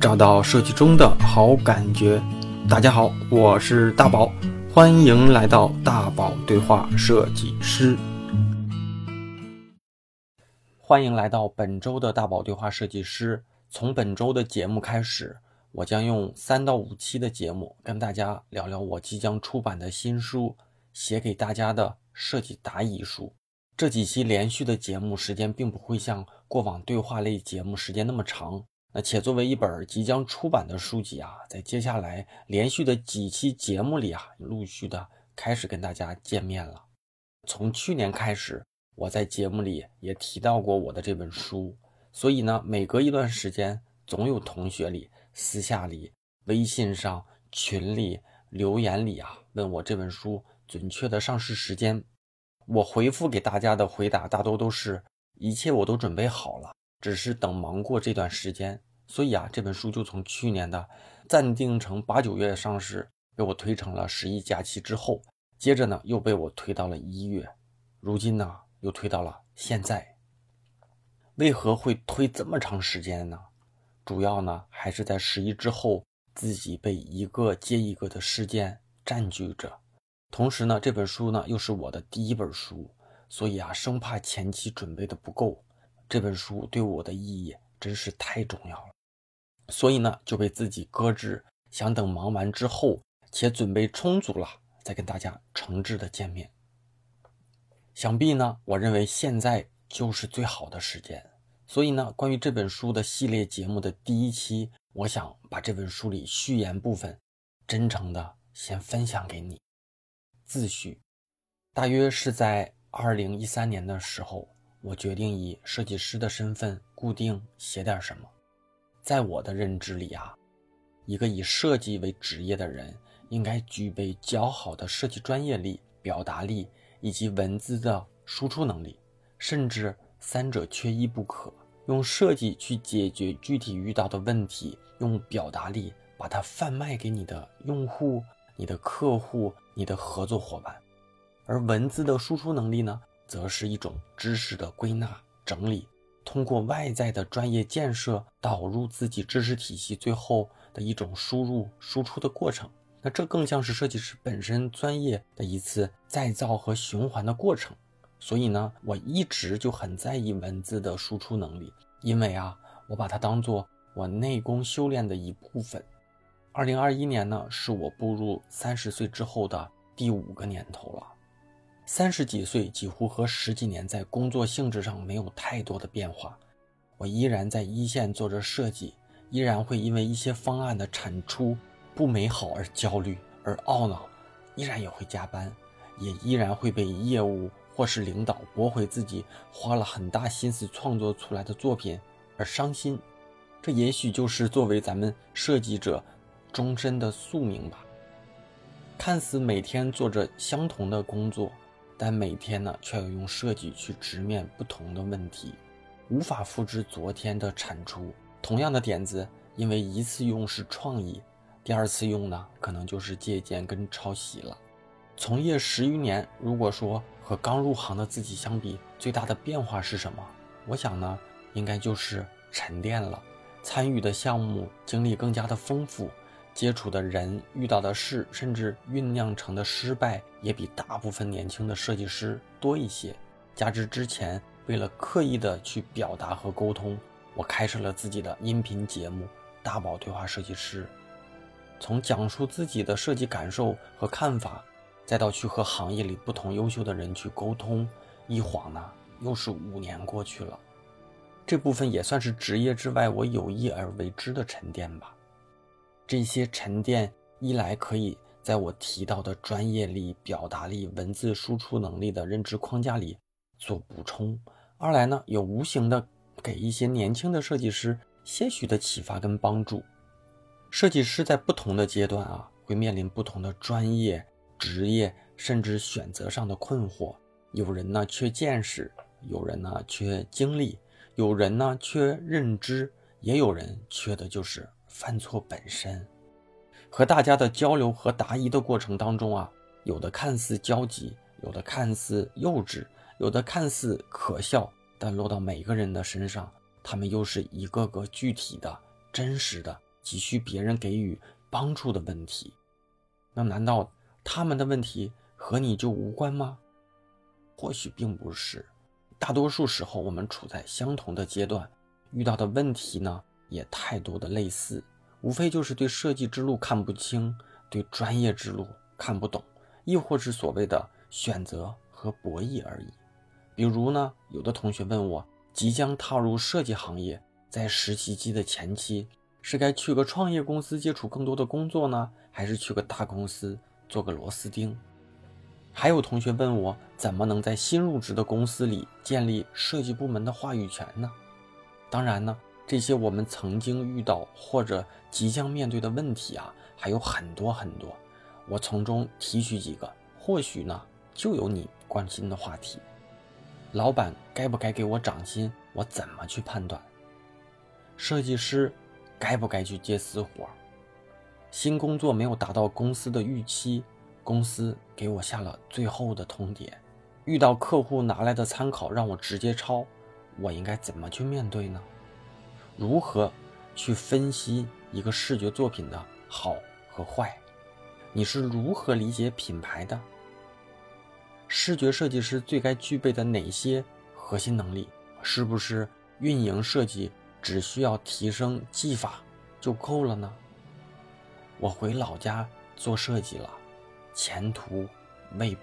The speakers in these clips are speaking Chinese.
找到设计中的好感觉。大家好，我是大宝，欢迎来到大宝对话设计师。欢迎来到本周的大宝对话设计师。从本周的节目开始，我将用三到五期的节目跟大家聊聊我即将出版的新书《写给大家的设计答疑书》。这几期连续的节目时间并不会像过往对话类节目时间那么长。那且作为一本即将出版的书籍啊，在接下来连续的几期节目里啊，陆续的开始跟大家见面了。从去年开始，我在节目里也提到过我的这本书，所以呢，每隔一段时间，总有同学里、私下里、微信上、群里、留言里啊，问我这本书准确的上市时间。我回复给大家的回答大多都是一切我都准备好了。只是等忙过这段时间，所以啊，这本书就从去年的暂定成八九月上市，被我推成了十一假期之后，接着呢又被我推到了一月，如今呢又推到了现在。为何会推这么长时间呢？主要呢还是在十一之后，自己被一个接一个的事件占据着，同时呢这本书呢又是我的第一本书，所以啊生怕前期准备的不够。这本书对我的意义真是太重要了，所以呢就被自己搁置，想等忙完之后且准备充足了，再跟大家诚挚的见面。想必呢，我认为现在就是最好的时间。所以呢，关于这本书的系列节目的第一期，我想把这本书里序言部分，真诚的先分享给你。自序，大约是在二零一三年的时候。我决定以设计师的身份固定写点什么。在我的认知里啊，一个以设计为职业的人应该具备较好的设计专业力、表达力以及文字的输出能力，甚至三者缺一不可。用设计去解决具体遇到的问题，用表达力把它贩卖给你的用户、你的客户、你的合作伙伴，而文字的输出能力呢？则是一种知识的归纳整理，通过外在的专业建设导入自己知识体系，最后的一种输入输出的过程。那这更像是设计师本身专业的一次再造和循环的过程。所以呢，我一直就很在意文字的输出能力，因为啊，我把它当做我内功修炼的一部分。二零二一年呢，是我步入三十岁之后的第五个年头了。三十几岁，几乎和十几年在工作性质上没有太多的变化。我依然在一线做着设计，依然会因为一些方案的产出不美好而焦虑而懊恼，依然也会加班，也依然会被业务或是领导驳回自己花了很大心思创作出来的作品而伤心。这也许就是作为咱们设计者终身的宿命吧。看似每天做着相同的工作。但每天呢，却要用设计去直面不同的问题，无法复制昨天的产出。同样的点子，因为一次用是创意，第二次用呢，可能就是借鉴跟抄袭了。从业十余年，如果说和刚入行的自己相比，最大的变化是什么？我想呢，应该就是沉淀了，参与的项目经历更加的丰富。接触的人、遇到的事，甚至酝酿成的失败，也比大部分年轻的设计师多一些。加之之前为了刻意的去表达和沟通，我开设了自己的音频节目《大宝对话设计师》，从讲述自己的设计感受和看法，再到去和行业里不同优秀的人去沟通，一晃呢又是五年过去了。这部分也算是职业之外我有意而为之的沉淀吧。这些沉淀，一来可以在我提到的专业力、表达力、文字输出能力的认知框架里做补充；二来呢，有无形的给一些年轻的设计师些许的启发跟帮助。设计师在不同的阶段啊，会面临不同的专业、职业甚至选择上的困惑。有人呢缺见识，有人呢缺经历，有人呢缺认知，也有人缺的就是。犯错本身，和大家的交流和答疑的过程当中啊，有的看似焦急，有的看似幼稚，有的看似可笑，但落到每个人的身上，他们又是一个个具体的、真实的、急需别人给予帮助的问题。那难道他们的问题和你就无关吗？或许并不是。大多数时候，我们处在相同的阶段，遇到的问题呢也太多的类似，无非就是对设计之路看不清，对专业之路看不懂，亦或是所谓的选择和博弈而已。比如呢，有的同学问我，即将踏入设计行业，在实习期的前期，是该去个创业公司接触更多的工作呢，还是去个大公司做个螺丝钉？还有同学问我，怎么能在新入职的公司里建立设计部门的话语权呢？当然呢，这些我们曾经遇到或者即将面对的问题啊，还有很多很多。我从中提取几个，或许呢，就有你关心的话题。老板该不该给我涨薪？我怎么去判断？设计师该不该去接私活？新工作没有达到公司的预期。公司给我下了最后的通牒，遇到客户拿来的参考让我直接抄，我应该怎么去面对呢？如何去分析一个视觉作品的好和坏？你是如何理解品牌的？视觉设计师最该具备的哪些核心能力？是不是运营设计只需要提升技法就够了呢？我回老家做设计了。前途未卜。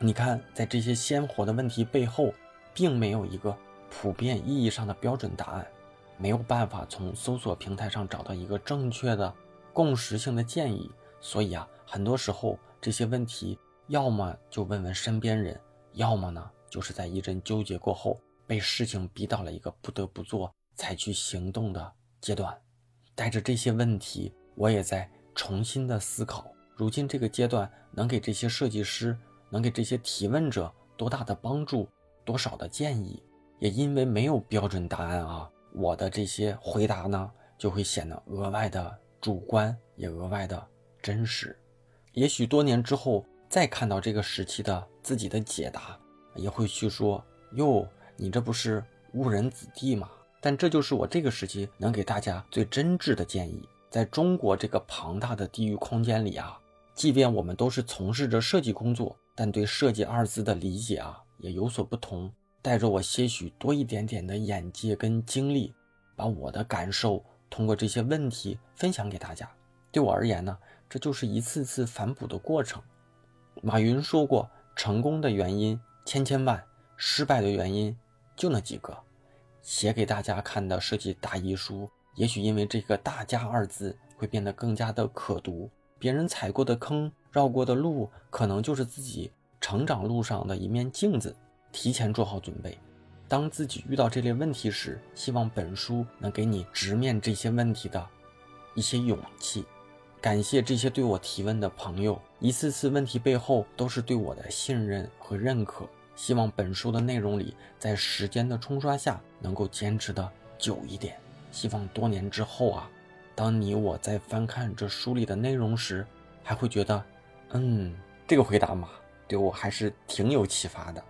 你看，在这些鲜活的问题背后，并没有一个普遍意义上的标准答案，没有办法从搜索平台上找到一个正确的、共识性的建议。所以啊，很多时候这些问题，要么就问问身边人，要么呢，就是在一阵纠结过后，被事情逼到了一个不得不做、采取行动的阶段。带着这些问题，我也在重新的思考。如今这个阶段能给这些设计师，能给这些提问者多大的帮助，多少的建议？也因为没有标准答案啊，我的这些回答呢，就会显得额外的主观，也额外的真实。也许多年之后再看到这个时期的自己的解答，也会去说：“哟，你这不是误人子弟吗？”但这就是我这个时期能给大家最真挚的建议。在中国这个庞大的地域空间里啊。即便我们都是从事着设计工作，但对“设计”二字的理解啊也有所不同。带着我些许多一点点的眼界跟经历，把我的感受通过这些问题分享给大家。对我而言呢，这就是一次次反哺的过程。马云说过：“成功的原因千千万，失败的原因就那几个。”写给大家看的设计大遗书，也许因为这个“大家”二字会变得更加的可读。别人踩过的坑、绕过的路，可能就是自己成长路上的一面镜子。提前做好准备，当自己遇到这类问题时，希望本书能给你直面这些问题的一些勇气。感谢这些对我提问的朋友，一次次问题背后都是对我的信任和认可。希望本书的内容里，在时间的冲刷下，能够坚持的久一点。希望多年之后啊。当你我在翻看这书里的内容时，还会觉得，嗯，这个回答嘛，对我还是挺有启发的，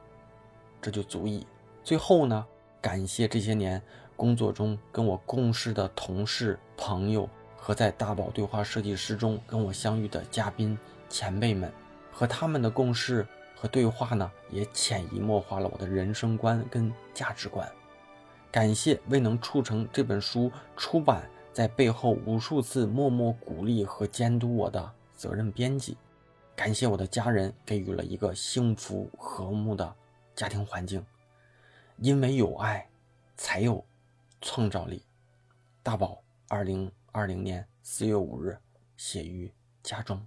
这就足以。最后呢，感谢这些年工作中跟我共事的同事、朋友和在大宝对话设计师中跟我相遇的嘉宾前辈们，和他们的共事和对话呢，也潜移默化了我的人生观跟价值观。感谢未能促成这本书出版。在背后无数次默默鼓励和监督我的责任编辑，感谢我的家人给予了一个幸福和睦的家庭环境，因为有爱，才有创造力。大宝，二零二零年四月五日，写于家中。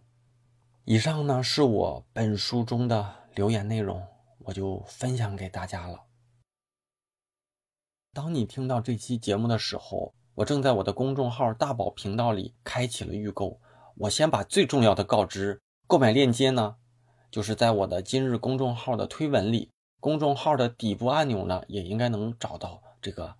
以上呢是我本书中的留言内容，我就分享给大家了。当你听到这期节目的时候。我正在我的公众号大宝频道里开启了预购。我先把最重要的告知：购买链接呢，就是在我的今日公众号的推文里，公众号的底部按钮呢，也应该能找到这个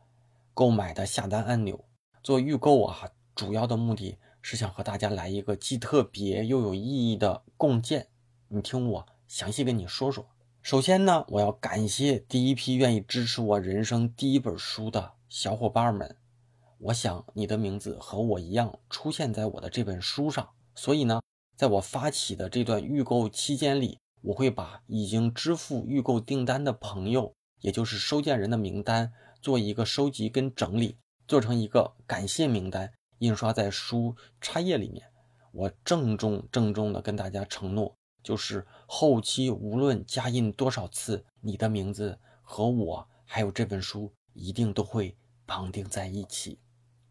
购买的下单按钮。做预购啊，主要的目的是想和大家来一个既特别又有意义的共建。你听我详细跟你说说。首先呢，我要感谢第一批愿意支持我人生第一本书的小伙伴们。我想你的名字和我一样出现在我的这本书上，所以呢，在我发起的这段预购期间里，我会把已经支付预购订单的朋友，也就是收件人的名单，做一个收集跟整理，做成一个感谢名单，印刷在书插页里面。我郑重郑重的跟大家承诺，就是后期无论加印多少次，你的名字和我还有这本书一定都会绑定在一起。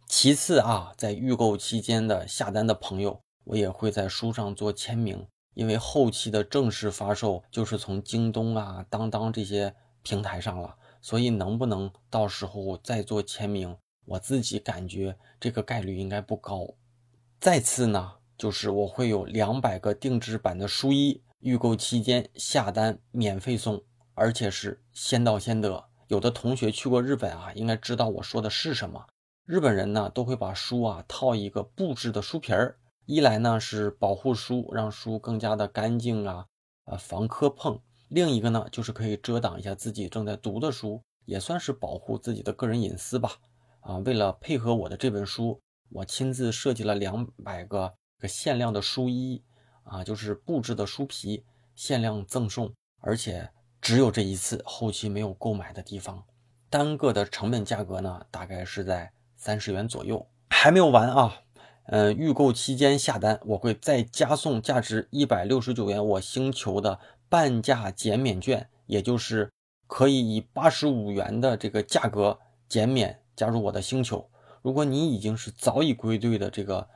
其次啊，在预购期间的下单的朋友，我也会在书上做签名，因为后期的正式发售就是从京东啊、当当这些平台上了，所以能不能到时候再做签名，我自己感觉这个概率应该不高。再次呢，就是我会有两百个定制版的书衣，预购期间下单免费送，而且是先到先得。有的同学去过日本啊，应该知道我说的是什么。日本人呢都会把书啊套一个布制的书皮儿，一来呢是保护书，让书更加的干净啊，呃防磕碰；另一个呢就是可以遮挡一下自己正在读的书，也算是保护自己的个人隐私吧。啊，为了配合我的这本书，我亲自设计了两百个个限量的书衣，啊，就是布质的书皮，限量赠送，而且只有这一次，后期没有购买的地方。单个的成本价格呢，大概是在。三十元左右还没有完啊，嗯，预购期间下单，我会再加送价值一百六十九元我星球的半价减免券，也就是可以以八十五元的这个价格减免加入我的星球。如果你已经是早已归队的这个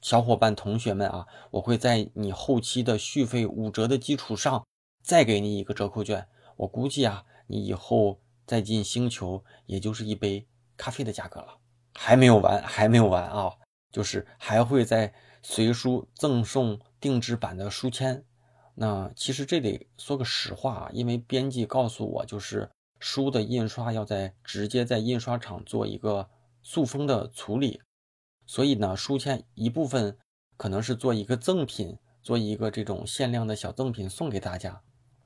小伙伴同学们啊，我会在你后期的续费五折的基础上再给你一个折扣券。我估计啊，你以后再进星球也就是一杯咖啡的价格了。还没有完，还没有完啊！就是还会在随书赠送定制版的书签。那其实这得说个实话啊，因为编辑告诉我，就是书的印刷要在直接在印刷厂做一个塑封的处理，所以呢，书签一部分可能是做一个赠品，做一个这种限量的小赠品送给大家。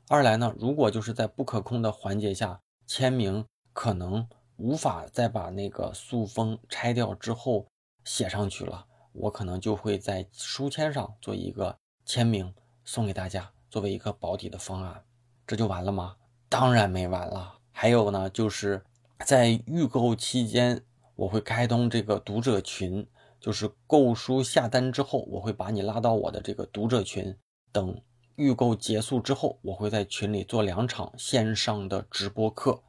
二来呢，如果就是在不可控的环节下签名，可能。无法再把那个塑封拆掉之后写上去了，我可能就会在书签上做一个签名送给大家，作为一个保底的方案。这就完了吗？当然没完了。还有呢，就是在预购期间，我会开通这个读者群，就是购书下单之后，我会把你拉到我的这个读者群。等预购结束之后，我会在群里做两场线上的直播课。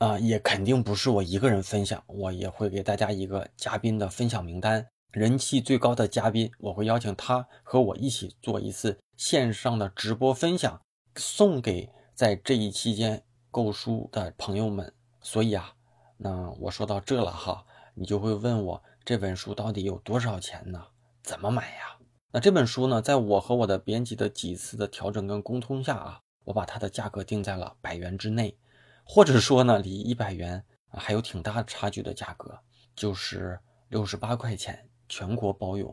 啊，也肯定不是我一个人分享，我也会给大家一个嘉宾的分享名单，人气最高的嘉宾，我会邀请他和我一起做一次线上的直播分享，送给在这一期间购书的朋友们。所以啊，那我说到这了哈，你就会问我这本书到底有多少钱呢？怎么买呀？那这本书呢，在我和我的编辑的几次的调整跟沟通下啊，我把它的价格定在了百元之内。或者说呢，离一百元还有挺大的差距的价格，就是六十八块钱，全国包邮。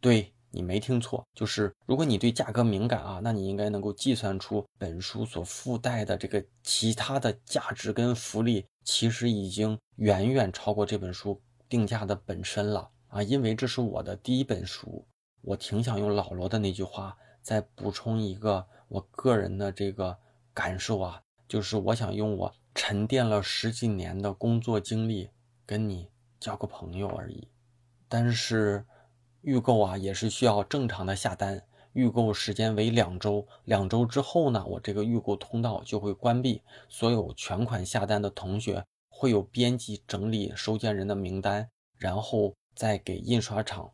对你没听错，就是如果你对价格敏感啊，那你应该能够计算出本书所附带的这个其他的价值跟福利，其实已经远远超过这本书定价的本身了啊！因为这是我的第一本书，我挺想用老罗的那句话再补充一个我个人的这个感受啊。就是我想用我沉淀了十几年的工作经历跟你交个朋友而已，但是预购啊也是需要正常的下单，预购时间为两周，两周之后呢，我这个预购通道就会关闭，所有全款下单的同学会有编辑整理收件人的名单，然后再给印刷厂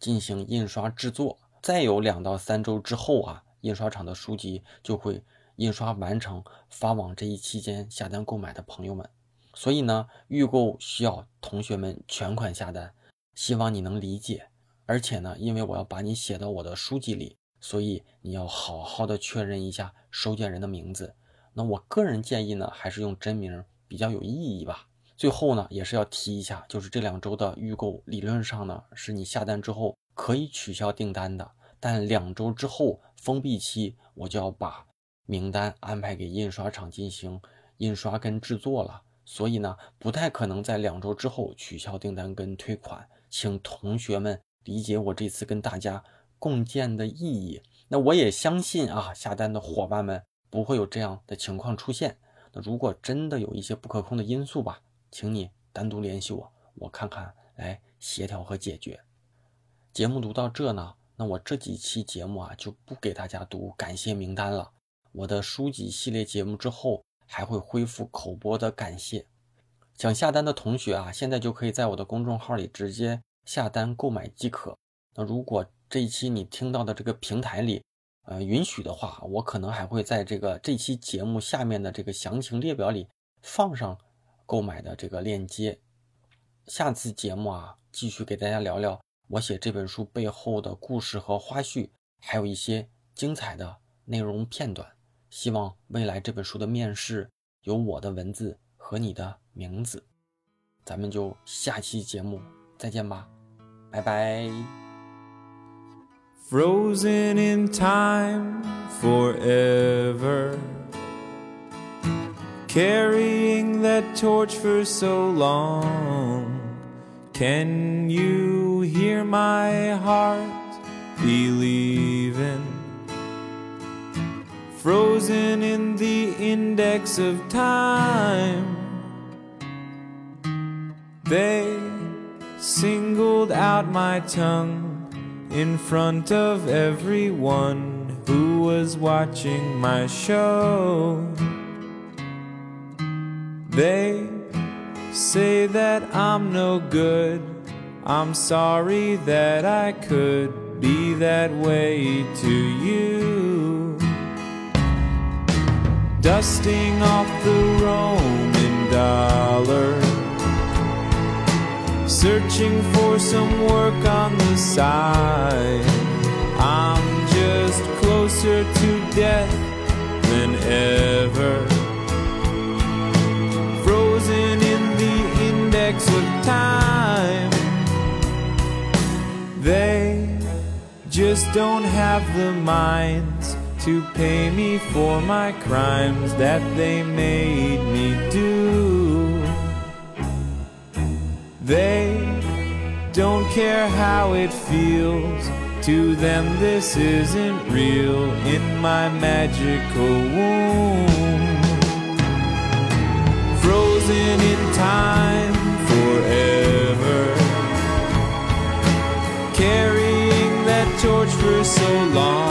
进行印刷制作，再有两到三周之后啊，印刷厂的书籍就会。印刷完成发往这一期间下单购买的朋友们，所以呢，预购需要同学们全款下单，希望你能理解。而且呢，因为我要把你写到我的书籍里，所以你要好好的确认一下收件人的名字。那我个人建议呢，还是用真名比较有意义吧。最后呢，也是要提一下，就是这两周的预购，理论上呢，是你下单之后可以取消订单的，但两周之后封闭期，我就要把。名单安排给印刷厂进行印刷跟制作了，所以呢，不太可能在两周之后取消订单跟退款，请同学们理解我这次跟大家共建的意义。那我也相信啊，下单的伙伴们不会有这样的情况出现。那如果真的有一些不可控的因素吧，请你单独联系我，我看看来协调和解决。节目读到这呢，那我这几期节目啊就不给大家读感谢名单了。我的书籍系列节目之后还会恢复口播的感谢。想下单的同学啊，现在就可以在我的公众号里直接下单购买即可。那如果这一期你听到的这个平台里，呃，允许的话，我可能还会在这个这期节目下面的这个详情列表里放上购买的这个链接。下次节目啊，继续给大家聊聊我写这本书背后的故事和花絮，还有一些精彩的内容片段。希望未来这本书的面世有我的文字和你的名字。咱们就下期节目再见吧，拜拜。frozen in time forever. Carrying that torch for so long, can you hear my heart believing? Frozen in the index of time, they singled out my tongue in front of everyone who was watching my show. They say that I'm no good. I'm sorry that I could be that way to you. Dusting off the Roman dollar searching for some work on the side. I'm just closer to death than ever. Frozen in the index of time. They just don't have the minds to pay me for my crimes that they made me do. They don't care how it feels. To them, this isn't real in my magical womb. Frozen in time forever. Carrying that torch for so long.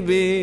baby.